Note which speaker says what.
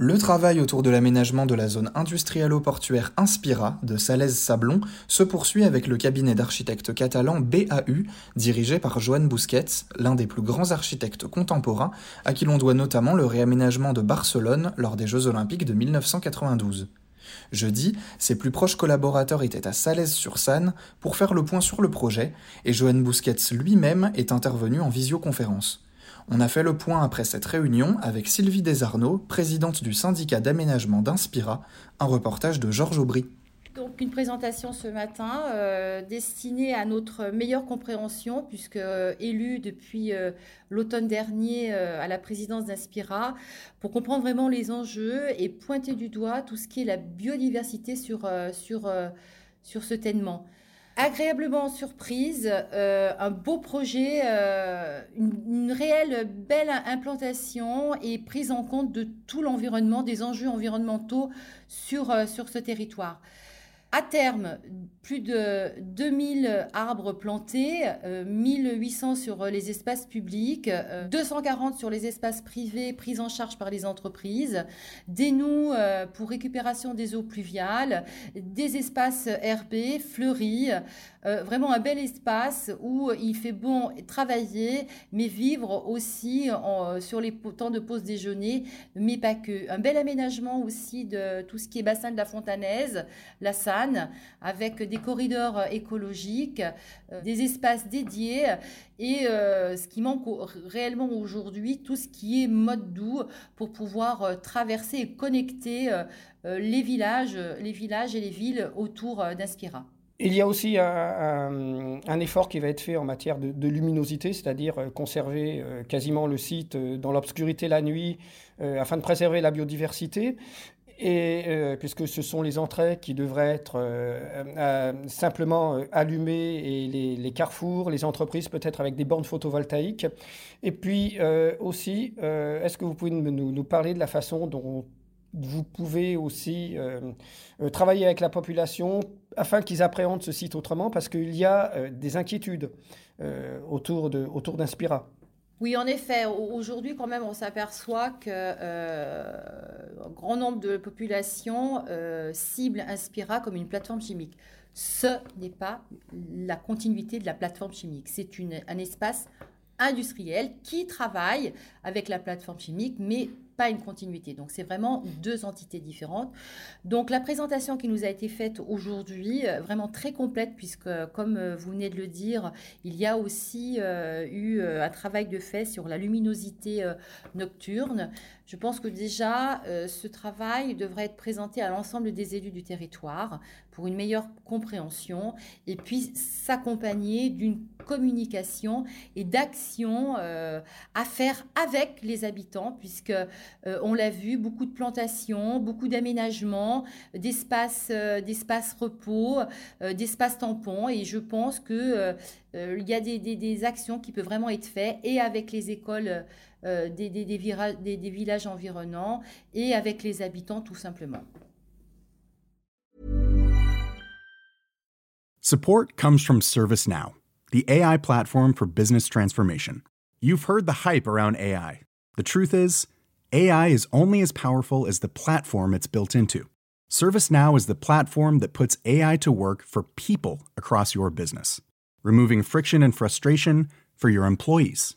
Speaker 1: Le travail autour de l'aménagement de la zone industrialo-portuaire Inspira de Salaise-Sablon se poursuit avec le cabinet d'architectes catalan BAU, dirigé par Joan Busquets, l'un des plus grands architectes contemporains, à qui l'on doit notamment le réaménagement de Barcelone lors des Jeux Olympiques de 1992. Jeudi, ses plus proches collaborateurs étaient à Salaise-sur-Sanne pour faire le point sur le projet, et Joan Busquets lui-même est intervenu en visioconférence. On a fait le point après cette réunion avec Sylvie Desarnaud, présidente du syndicat d'aménagement d'Inspira, un reportage de Georges Aubry.
Speaker 2: Donc une présentation ce matin euh, destinée à notre meilleure compréhension, puisque euh, élu depuis euh, l'automne dernier à la présidence d'Inspira, pour comprendre vraiment les enjeux et pointer du doigt tout ce qui est la biodiversité sur, sur, sur ce tènement agréablement surprise, euh, un beau projet, euh, une, réelle belle implantation et prise en compte de tout l'environnement, des enjeux environnementaux sur, euh, sur ce territoire. À terme, plus de 2000 arbres plantés, 1800 sur les espaces publics, 240 sur les espaces privés pris en charge par les entreprises, des nous pour récupération des eaux pluviales, des espaces herbés, fleuris, euh, vraiment un bel espace où il fait bon travailler, mais vivre aussi sur les temps de pause déjeuner, mais pas que. Un bel aménagement aussi de tout ce qui est bassin de la Fontanaise, la Avec des corridors écologiques, euh, des espaces dédiés et euh, ce qui manque réellement aujourd'hui, tout ce qui est mode doux pour pouvoir traverser et connecter les villages, les villages et les villes autour d'Inspira.
Speaker 3: Il y a aussi un, effort qui va être fait en matière de, luminosité, c'est-à-dire euh, conserver euh, quasiment le site euh, dans l'obscurité la nuit afin de préserver la biodiversité. Et puisque ce sont les entrées qui devraient être simplement allumées et les, carrefours, les entreprises peut-être avec des bornes photovoltaïques. Et puis aussi, est-ce que vous pouvez nous, parler de la façon dont vous pouvez aussi travailler avec la population afin qu'ils appréhendent ce site autrement, parce qu'il y a euh, des inquiétudes euh, autour, autour d'Inspira.
Speaker 2: Oui, en effet, aujourd'hui quand même, on s'aperçoit que euh, grand nombre de populations ciblent Inspira comme une plateforme chimique. Ce n'est pas la continuité de la plateforme chimique. C'est un espace industriel qui travaille avec la plateforme chimique, mais pas une continuité. Donc c'est vraiment deux entités différentes. Donc la présentation qui nous a été faite aujourd'hui, euh, vraiment très complète, puisque comme euh, vous venez de le dire, il y a aussi euh, eu un travail de fait sur la luminosité nocturne. Je pense que déjà, ce travail devrait être présenté à l'ensemble des élus du territoire pour une meilleure compréhension et puis s'accompagner d'une communication et d'actions à faire avec les habitants, puisque euh, on l'a vu, beaucoup de plantations, beaucoup d'aménagements, d'espaces, euh, d'espaces repos, euh, d'espaces tampons. Et je pense qu'il il y a des, actions qui peuvent vraiment être faites et avec les écoles Euh, des, des, villages environnants et avec les habitants tout simplement.
Speaker 4: Support comes from ServiceNow, the AI platform for business transformation. You've heard the hype around AI. The truth is, AI is only as powerful as the platform it's built into. ServiceNow is the platform that puts AI to work for people across your business, removing friction and frustration for your employees,